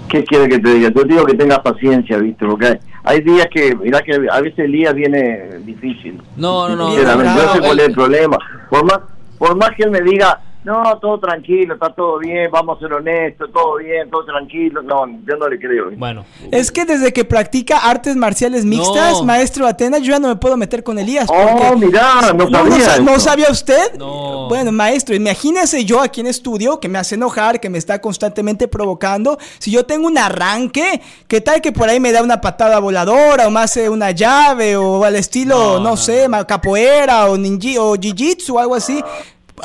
¿Qué quiere que te diga? Yo digo que tengas paciencia, ¿viste? Porque hay, días que, mira que a veces el día viene difícil. No, no, no. no, sé cuál es el problema. Por más, por más que él me diga, no, todo tranquilo, está todo bien, vamos a ser honestos, todo bien, todo tranquilo. No, yo no le creo. Bueno. Es que desde que practica artes marciales mixtas, maestro Atenas, yo ya no me puedo meter con Elías. Oh, mira, no sabía. ¿No, sabía usted? No. Bueno, maestro, imagínese yo aquí en estudio que me hace enojar, que me está constantemente provocando. Si yo tengo un arranque, ¿qué tal que por ahí me da una patada voladora o me hace una llave o al estilo, no, sé, capoeira o ninji o jiu-jitsu o algo así?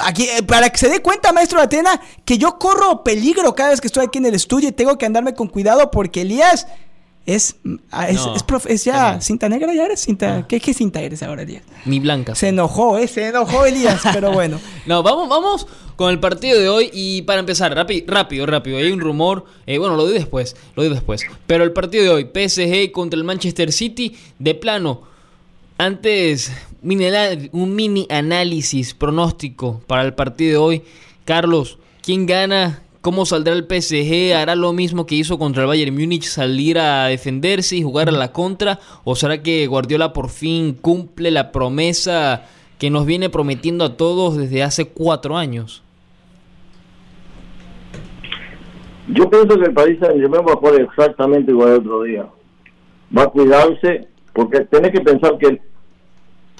Aquí, eh, para que se dé cuenta, maestro Atena, que yo corro peligro cada vez que estoy aquí en el estudio y tengo que andarme con cuidado porque Elías es, ah, es, es, ya cinta negra, ya eres cinta. ¿Qué, ¿Qué, cinta eres ahora, Elías? Mi blanca. Se enojó, ¿eh? Se enojó Elías, pero bueno. no, vamos, vamos con el partido de hoy y para empezar, rápido, rápido, rápido. Hay un rumor, eh, bueno, lo doy después, lo doy después. Pero el partido de hoy, PSG contra el Manchester City, de plano. Antes, un mini análisis pronóstico para el partido de hoy. Carlos, ¿quién gana? ¿Cómo saldrá el PSG? ¿Hará lo mismo que hizo contra el Bayern Múnich, salir a defenderse y jugar a la contra? ¿O será que Guardiola por fin cumple la promesa que nos viene prometiendo a todos desde hace cuatro años? Yo pienso que el país va a jugar exactamente igual el otro día. Va a cuidarse, porque tenés que pensar que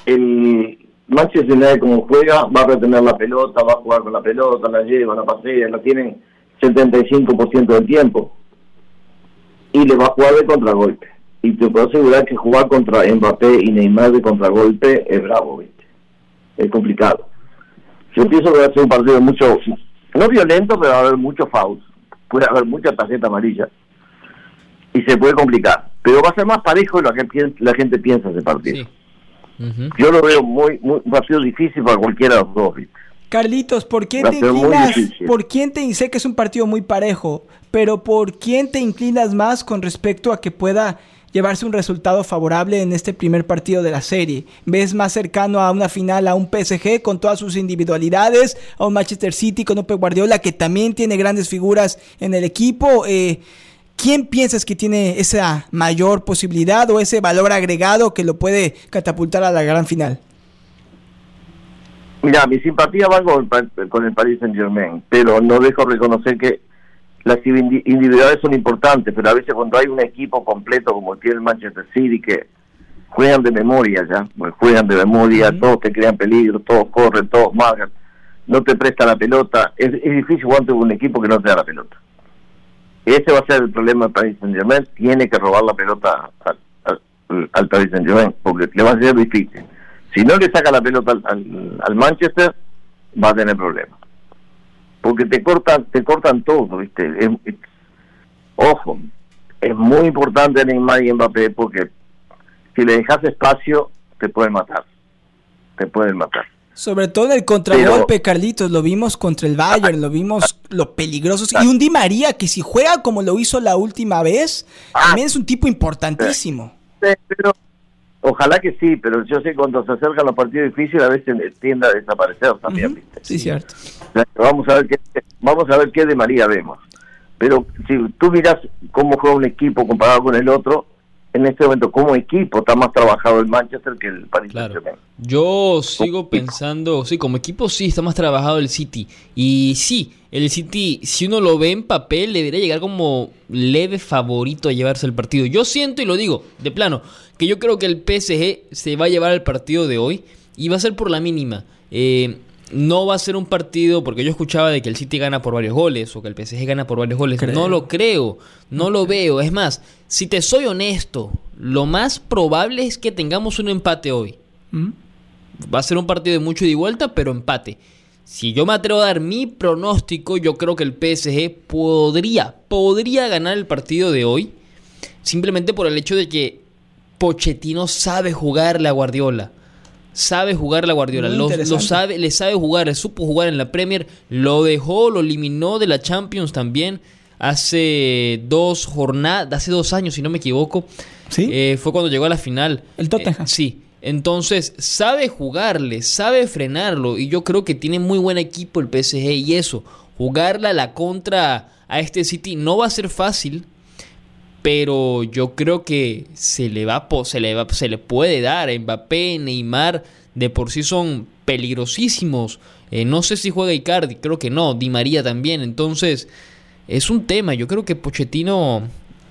el Manchester United como juega va a retener la pelota, va a jugar con la pelota, la lleva, la pasea, la tienen 75% del tiempo y le va a jugar de contragolpe. Y te puedo asegurar que jugar contra Mbappé y Neymar de contragolpe es bravo. Es complicado. Yo pienso que va a ser un partido mucho, no violento, pero va a haber muchos fouls. Puede haber mucha tarjeta amarilla. Y se puede complicar. Pero va a ser más parejo de lo que la gente piensa ese partido. Yo lo veo muy, muy un partido difícil para cualquiera de los dos. Carlitos, ¿por qué te inclinas? ¿Por quién te sé que es un partido muy parejo, pero por quién te inclinas más con respecto a que pueda llevarse un resultado favorable en este primer partido de la serie? ¿Ves más cercano a una final a un PSG con todas sus individualidades, a un Manchester City con un Pep Guardiola que también tiene grandes figuras en el equipo? Eh, ¿Quién piensas que tiene esa mayor posibilidad o ese valor agregado que lo puede catapultar a la gran final? Mira, mi simpatía va con, con el Paris Saint Germain, pero no dejo reconocer que las individualidades son importantes, pero a veces cuando hay un equipo completo como tiene el Manchester City que juegan de memoria ya, pues juegan de memoria, todos te crean peligro, todos corren, todos marcan, no te presta la pelota, es, es difícil jugar con un equipo que no te da la pelota. Ese va a ser el problema del Paris Saint Germain. Tiene que robar la pelota al, Paris Saint Germain porque le va a ser difícil. Si no le saca la pelota al, Manchester, va a tener problemas. Porque te cortan, te cortan todo, ¿viste? ojo, es muy importante Neymar y Mbappé porque si le dejas espacio, te pueden matar. Te pueden matar. Sobre todo en el contragolpe, Carlitos, lo vimos contra el Bayern, lo vimos lo peligrosos. Y un Di María que si juega como lo hizo la última vez, ah. también es un tipo importantísimo. pero ojalá que sí, pero yo sé que cuando se acercan los partidos difíciles a veces tiende a desaparecer también. Sí, cierto. vamos a ver qué, vamos a ver qué de María vemos. Pero si tú miras cómo juega un equipo comparado con el otro, en este momento como equipo está más trabajado el Manchester que el Paris claro. Yo sigo pensando, sí, como equipo sí está más trabajado el City. Y sí, el City, si uno lo ve en papel, debería llegar como leve favorito a llevarse el partido. Yo siento y lo digo, de plano, que yo creo que el PSG se va a llevar el partido de hoy y va a ser por la mínima. Eh, no va a ser un partido, porque yo escuchaba de que el City gana por varios goles o que el PSG gana por varios goles. No lo creo, no lo veo. Es más, si te soy honesto, lo más probable es que tengamos un empate hoy. ¿Mm? Va a ser un partido de mucho y de vuelta, pero empate. Si yo me atrevo a dar mi pronóstico, yo creo que el PSG podría, podría ganar el partido de hoy. Simplemente por el hecho de que Pochettino sabe jugarle a Guardiola. Sabe jugarle a Guardiola. Lo, sabe, le sabe jugar, le supo jugar en la Premier. Lo dejó, lo eliminó de la Champions también. Hace dos jornadas, hace dos años, si no me equivoco. ¿Sí? Eh, fue cuando llegó a la final. El Tottenham. Eh, sí. Entonces, sabe jugarle, sabe frenarlo. Y yo creo que tiene muy buen equipo el PSG. Y eso, jugarle a la contra a este City no va a ser fácil pero yo creo que se le va se le va, se le puede dar Mbappé, Neymar de por sí son peligrosísimos. Eh, no sé si juega Icardi, creo que no, Di María también. Entonces, es un tema. Yo creo que Pochettino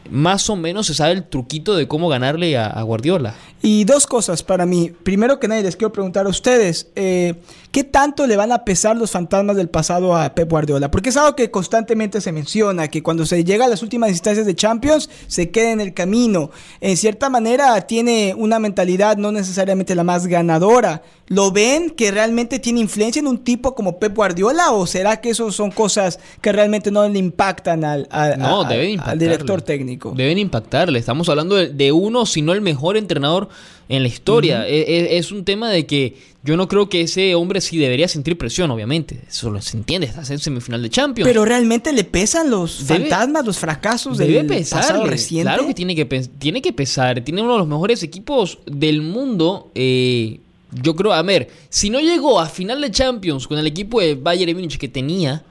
más o menos se sabe el truquito de cómo ganarle a, Guardiola. Y dos cosas para mí. Primero que nada, les quiero preguntar a ustedes, eh, ¿qué tanto le van a pesar los fantasmas del pasado a Pep Guardiola? Porque es algo que constantemente se menciona, que cuando se llega a las últimas instancias de Champions, se queda en el camino. En cierta manera, tiene una mentalidad no necesariamente la más ganadora. ¿Lo ven que realmente tiene influencia en un tipo como Pep Guardiola o será que eso son cosas que realmente no le impactan al, al director técnico? Deben impactarle. Estamos hablando de, uno, si no el mejor entrenador en la historia. E, e, es, un tema de que yo no creo que ese hombre sí debería sentir presión, obviamente. Eso se entiende, está en semifinal de Champions. Pero realmente le pesan los fantasmas, los fracasos debe del pasado reciente. Claro que tiene que, tiene que pesar. Tiene uno de los mejores equipos del mundo. Eh, yo creo, a ver, si no llegó a final de Champions con el equipo de Bayern Múnich que tenía,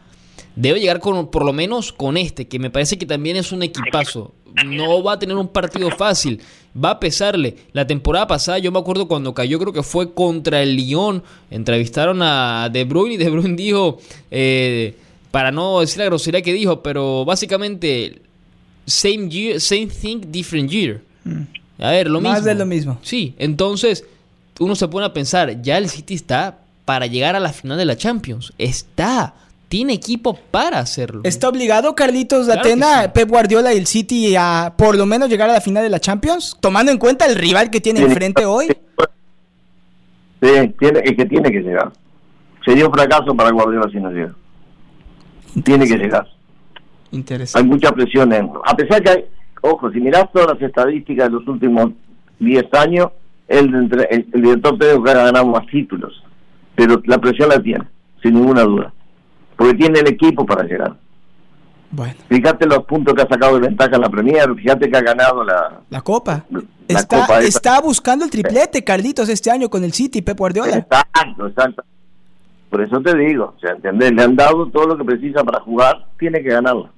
debe llegar con, por lo menos con este, que me parece que también es un equipazo. No va a tener un partido fácil, va a pesarle. La temporada pasada, yo me acuerdo cuando cayó, creo que fue contra el Lyon, entrevistaron a De Bruyne y De Bruyne dijo, eh, para no decir la grosería que dijo, pero básicamente, same, year, same thing, different year. Mm. A ver, lo mismo. Más de lo mismo. Sí, entonces uno se pone a pensar, ya el City está para llegar a la final de la Champions. Está. Tiene equipo para hacerlo. ¿Está obligado Carlitos de Atena, Pep Guardiola y el City a por lo menos llegar a la final de la Champions? Tomando en cuenta el rival que tiene enfrente hoy. Sí, tiene, es que tiene que llegar. Sería un fracaso para Guardiola si no llega. Tiene que llegar. Interesante. Hay mucha presión en... A pesar que hay... Ojo, si miras todas las estadísticas de los últimos 10 años, el, el, director Pedro que ha ganado más títulos, pero la presión la tiene, sin ninguna duda, porque tiene el equipo para llegar. Bueno. Fíjate los puntos que ha sacado de ventaja en la Premier, fíjate que ha ganado la, la Copa. está, está buscando el triplete, Carlitos, este año con el City, Pep Guardiola. Exacto, exacto. Por eso te digo, o sea, ¿entendés? Le han dado todo lo que precisa para jugar, tiene que ganarlo.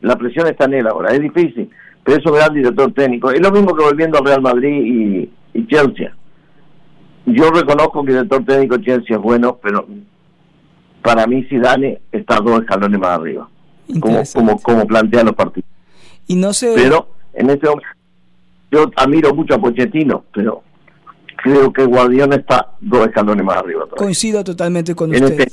La presión está en él ahora, es difícil, pero eso es el director técnico. Es lo mismo que volviendo al Real Madrid y, y Chelsea. Yo reconozco que el director técnico Chelsea es bueno, pero para mí Zidane está dos escalones más arriba, como, como, como plantean los partidos. Y no sé... Pero en este momento yo admiro mucho a Pochettino, pero creo que Guardiola está dos escalones más arriba. Coincido totalmente con usted.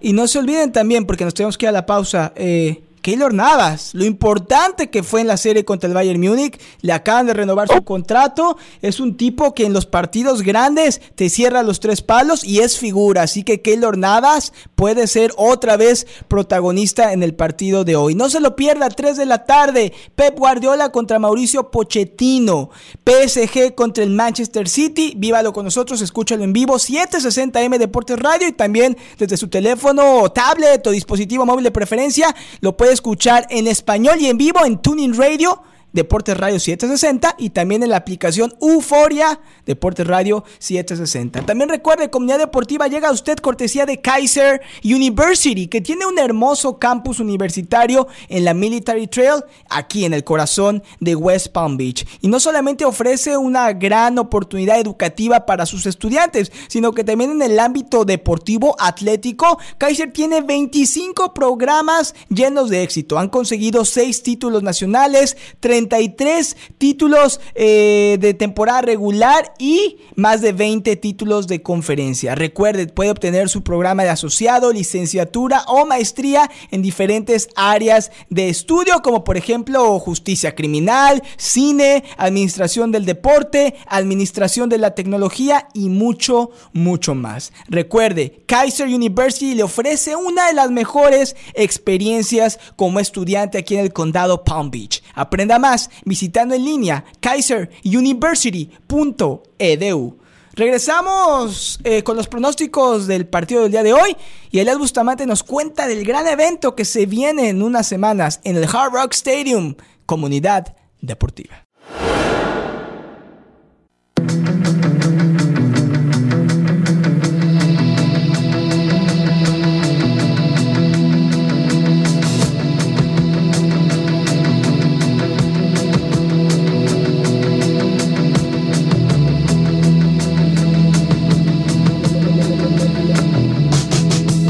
Y no se olviden también, porque nos tenemos que ir a la pausa, eh, Keylor Navas, lo importante que fue en la serie contra el Bayern Múnich, le acaban de renovar su contrato, es un tipo que en los partidos grandes te cierra los tres palos y es figura, así que Keylor Navas puede ser otra vez protagonista en el partido de hoy. No se lo pierda, 3 de la tarde, Pep Guardiola contra Mauricio Pochettino, PSG contra el Manchester City, vívalo con nosotros, escúchalo en vivo, 760M Deportes Radio y también desde su teléfono, tablet o dispositivo móvil de preferencia, lo puede escuchar en español y en vivo en Tuning Radio Deportes Radio 760 y también en la aplicación Euforia Deportes Radio 760. También recuerde, Comunidad Deportiva llega a usted cortesía de Kaiser University, que tiene un hermoso campus universitario en la Military Trail, aquí en el corazón de West Palm Beach. Y no solamente ofrece una gran oportunidad educativa para sus estudiantes, sino que también en el ámbito deportivo atlético, Kaiser tiene 25 programas llenos de éxito. Han conseguido 6 títulos nacionales, 30 33 títulos eh, de temporada regular y más de 20 títulos de conferencia. Recuerde, puede obtener su programa de asociado, licenciatura o maestría en diferentes áreas de estudio, como por ejemplo justicia criminal, cine, administración del deporte, administración de la tecnología y mucho, mucho más. Recuerde, Kaiser University le ofrece una de las mejores experiencias como estudiante aquí en el condado Palm Beach. Aprenda más visitando en línea kaiseruniversity.edu. Regresamos eh, con los pronósticos del partido del día de hoy y Elias Bustamante nos cuenta del gran evento que se viene en unas semanas en el Hard Rock Stadium, comunidad deportiva.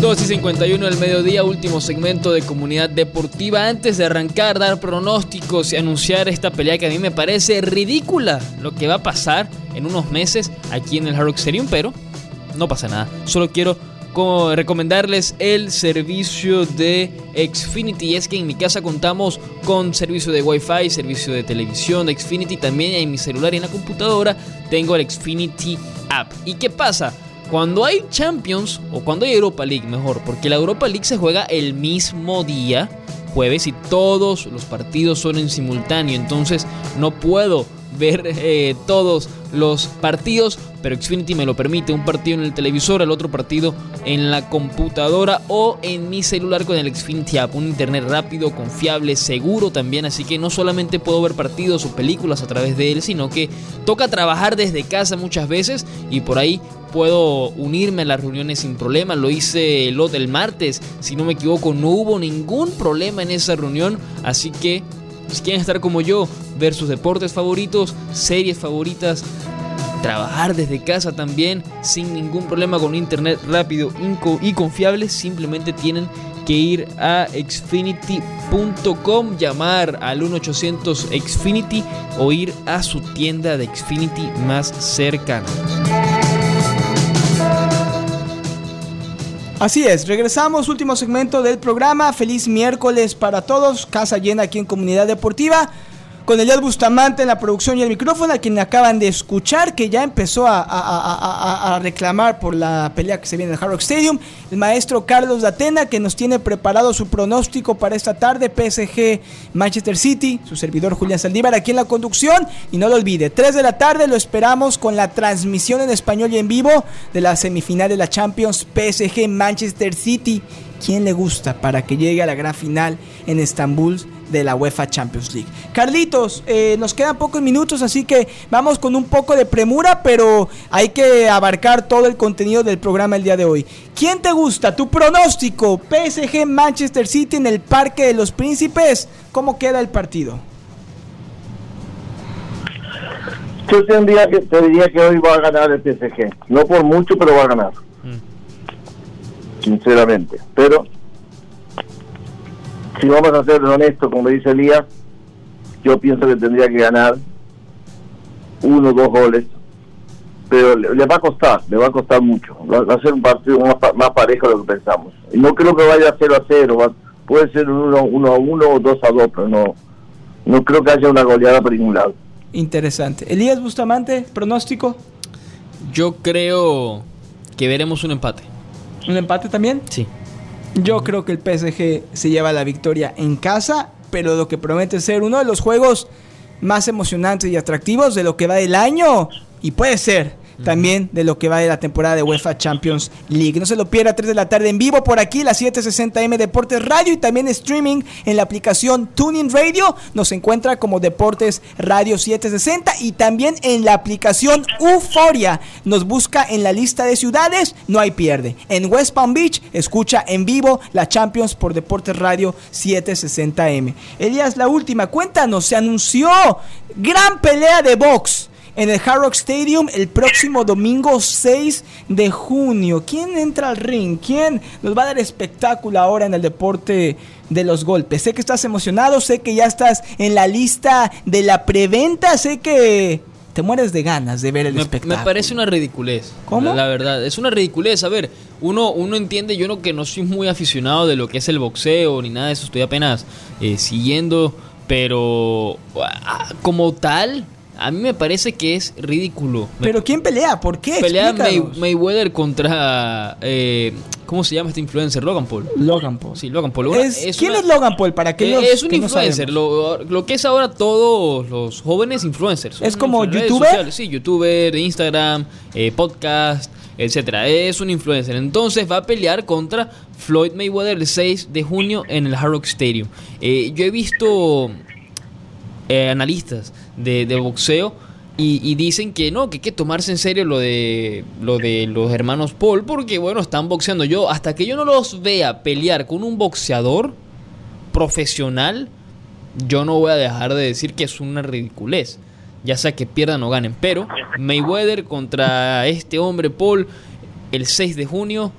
2 y 51 del mediodía, último segmento de comunidad deportiva. Antes de arrancar, dar pronósticos y anunciar esta pelea que a mí me parece ridícula lo que va a pasar en unos meses aquí en el Hard Rock Stadium, pero no pasa nada. Solo quiero recomendarles el servicio de Xfinity. Es que en mi casa contamos con servicio de Wi-Fi, servicio de televisión de Xfinity. También en mi celular y en la computadora tengo el Xfinity App. ¿Y qué pasa? Cuando hay Champions o cuando hay Europa League, mejor, porque la Europa League se juega el mismo día, jueves, y todos los partidos son en simultáneo, entonces no puedo ver eh, todos los partidos, pero Xfinity me lo permite, un partido en el televisor, el otro partido en la computadora o en mi celular con el Xfinity App, un internet rápido, confiable, seguro también, así que no solamente puedo ver partidos o películas a través de él, sino que toca trabajar desde casa muchas veces y por ahí puedo unirme a las reuniones sin problema. Lo hice el, el martes, si no me equivoco, no hubo ningún problema en esa reunión. Así que si quieren estar como yo, ver sus deportes favoritos, series favoritas, trabajar desde casa también sin ningún problema con internet rápido y confiable, simplemente tienen que ir a xfinity.com, llamar al 1800 Xfinity o ir a su tienda de Xfinity más cercana. Así es, regresamos, último segmento del programa. Feliz miércoles para todos, casa llena aquí en Comunidad Deportiva con Elias Bustamante en la producción y el micrófono, a quien acaban de escuchar, que ya empezó a, reclamar por la pelea que se viene en el Hard Rock Stadium. El maestro Carlos Datena, que nos tiene preparado su pronóstico para esta tarde, PSG Manchester City, su servidor Julián Saldívar aquí en la conducción. Y no lo olvide, 3 de la tarde lo esperamos con la transmisión en español y en vivo de la semifinal de la Champions PSG Manchester City. ¿Quién le gusta para que llegue a la gran final en Estambul? de la UEFA Champions League. Carlitos, eh, nos quedan pocos minutos, así que vamos con un poco de premura, pero hay que abarcar todo el contenido del programa el día de hoy. ¿Quién te gusta? Tu pronóstico, PSG Manchester City en el Parque de los Príncipes. ¿Cómo queda el partido? Yo tendría que, te que hoy va a ganar el PSG. No por mucho, pero va a ganar. Sinceramente. Pero si vamos a ser honestos, como dice Elías, yo pienso que tendría que ganar uno o dos goles, pero le, va a costar, le va a costar mucho. Va, a ser un partido más, parejo de lo que pensamos. Y no creo que vaya a 0 a 0, puede ser 1 uno, a 1 o 2 a 2, pero no, no creo que haya una goleada por ningún lado. Interesante. Elías Bustamante, pronóstico. Yo creo que veremos un empate. ¿Un empate también? Sí. Yo creo que el PSG se lleva la victoria en casa, pero lo que promete ser uno de los juegos más emocionantes y atractivos de lo que va del año. Y puede ser también de lo que va de la temporada de UEFA Champions League. No se lo pierda, 3 de la tarde en vivo por aquí, las 760M Deportes Radio y también streaming en la aplicación Tuning Radio. Nos encuentra como Deportes Radio 760 y también en la aplicación Euforia. Nos busca en la lista de ciudades, no hay pierde. En West Palm Beach, escucha en vivo la Champions por Deportes Radio 760M. Elías, la última, cuéntanos, se anunció gran pelea de box en el Hard Rock Stadium el próximo domingo 6 de junio. ¿Quién entra al ring? ¿Quién nos va a dar espectáculo ahora en el deporte de los golpes? Sé que estás emocionado, sé que ya estás en la lista de la preventa, sé que te mueres de ganas de ver el espectáculo. Me parece una ridiculez. ¿Cómo? La, verdad, es una ridiculez. A ver, uno, uno entiende, yo no que no soy muy aficionado de lo que es el boxeo ni nada de eso, estoy apenas eh, siguiendo, pero ah, como tal, a mí me parece que es ridículo. ¿Pero quién pelea? ¿Por qué? Pelea Mayweather contra... Eh, ¿Cómo se llama este influencer? Logan Paul. Logan Paul. Sí, Logan Paul. ¿Quién es Logan Paul? Para aquellos Es un influencer, lo, que es ahora todos los jóvenes influencers. ¿Es como youtuber? Sí, youtuber, Instagram, eh, podcast, etcétera. Es un influencer. Entonces va a pelear contra Floyd Mayweather el 6 de junio en el Hard Rock Stadium. Eh, yo he visto eh, analistas de, boxeo y, dicen que no, que hay que tomarse en serio lo de, lo de los hermanos Paul porque, bueno, están boxeando. Yo, hasta que yo no los vea pelear con un boxeador profesional, yo no voy a dejar de decir que es una ridiculez. Ya sea que pierdan o ganen. Pero Mayweather contra este hombre Paul el 6 de junio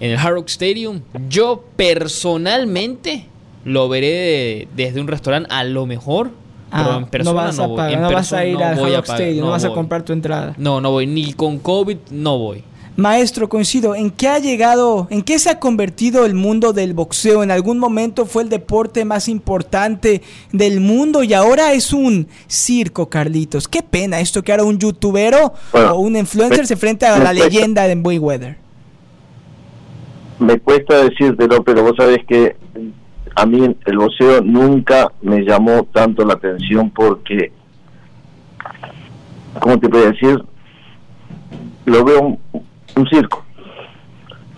en el Hard Stadium, yo personalmente lo veré desde un restaurante a lo mejor Ah, no vas a pagar, no, vas a ir al Hard Stadium, no, vas a comprar tu entrada. No, no voy, ni con COVID no voy. Maestro, coincido, ¿en qué ha llegado, en qué se ha convertido el mundo del boxeo? En algún momento fue el deporte más importante del mundo y ahora es un circo, Carlitos. Qué pena esto que ahora un youtubero o un influencer se enfrenta a la leyenda de Weather. Me cuesta decírtelo, pero vos sabés que a mí el boxeo nunca me llamó tanto la atención porque, ¿cómo te puedo decir? Lo veo un, circo.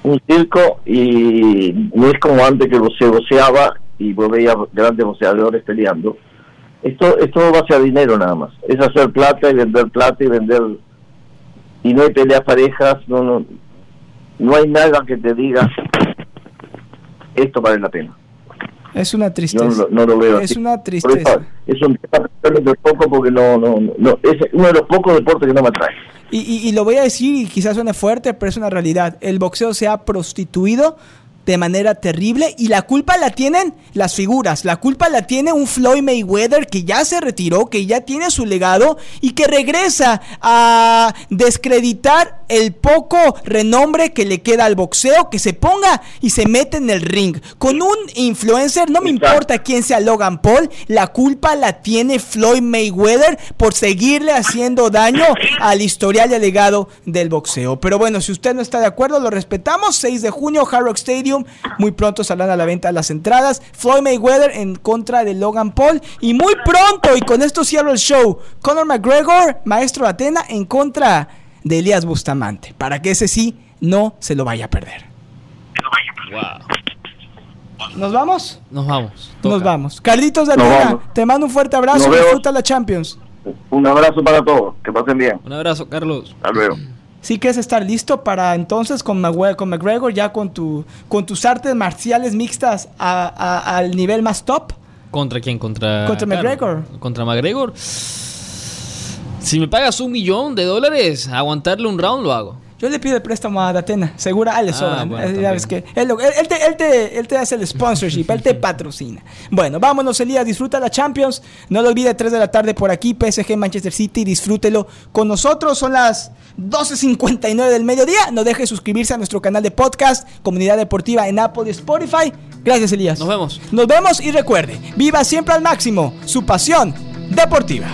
Un circo y no es como antes que se boxeaba y vos veías grandes boxeadores peleando. Esto, esto va hacia dinero nada más. Es hacer plata y vender plata y vender... Y no hay peleas parejas, no, no, no hay nada que te diga esto vale la pena. Es una tristeza. No, lo veo. Es una tristeza. es un de poco porque no, no, no, es uno de los pocos deportes que no me atrae. Y, y, y, lo voy a decir, y quizás suene fuerte, pero es una realidad. El boxeo se ha prostituido de manera terrible y la culpa la tienen las figuras, la culpa la tiene un Floyd Mayweather que ya se retiró, que ya tiene su legado y que regresa a descreditar el poco renombre que le queda al boxeo, que se ponga y se mete en el ring. Con un influencer, no me importa quién sea Logan Paul, la culpa la tiene Floyd Mayweather por seguirle haciendo daño al historial y al legado del boxeo. Pero bueno, si usted no está de acuerdo, lo respetamos. 6 de junio, Hard Rock Stadium muy pronto saldrán a la venta las entradas. Floyd Mayweather en contra de Logan Paul. Y muy pronto, y con esto cierro el show, Conor McGregor, maestro de Atena, en contra de Elías Bustamante. Para que ese sí no se lo vaya a perder. ¿Nos vamos? Nos vamos. Nos vamos. Carlitos de Atena, te mando un fuerte abrazo. Disfruta la Champions. Un abrazo para todos. Que pasen bien. Un abrazo, Carlos. Hasta luego sí que es estar listo para entonces con, con McGregor, ya con, tu, con tus artes marciales mixtas al nivel más top. ¿Contra quién? Contra, contra McGregor. Contra McGregor. Si me pagas un millón de dólares, aguantarle un round lo hago. Yo le pido el préstamo a Datena. Segura, a ah, que él, te, él, te, hace el sponsorship, él te patrocina. Bueno, vámonos, Elías. Disfruta la Champions. No lo olvide, 3 de la tarde por aquí, PSG Manchester City. Disfrútelo con nosotros. Son las 12.59 del mediodía. No deje de suscribirse a nuestro canal de podcast, Comunidad Deportiva en Apple y Spotify. Gracias, Elías. Nos vemos. Nos vemos y recuerde, viva siempre al máximo su pasión deportiva.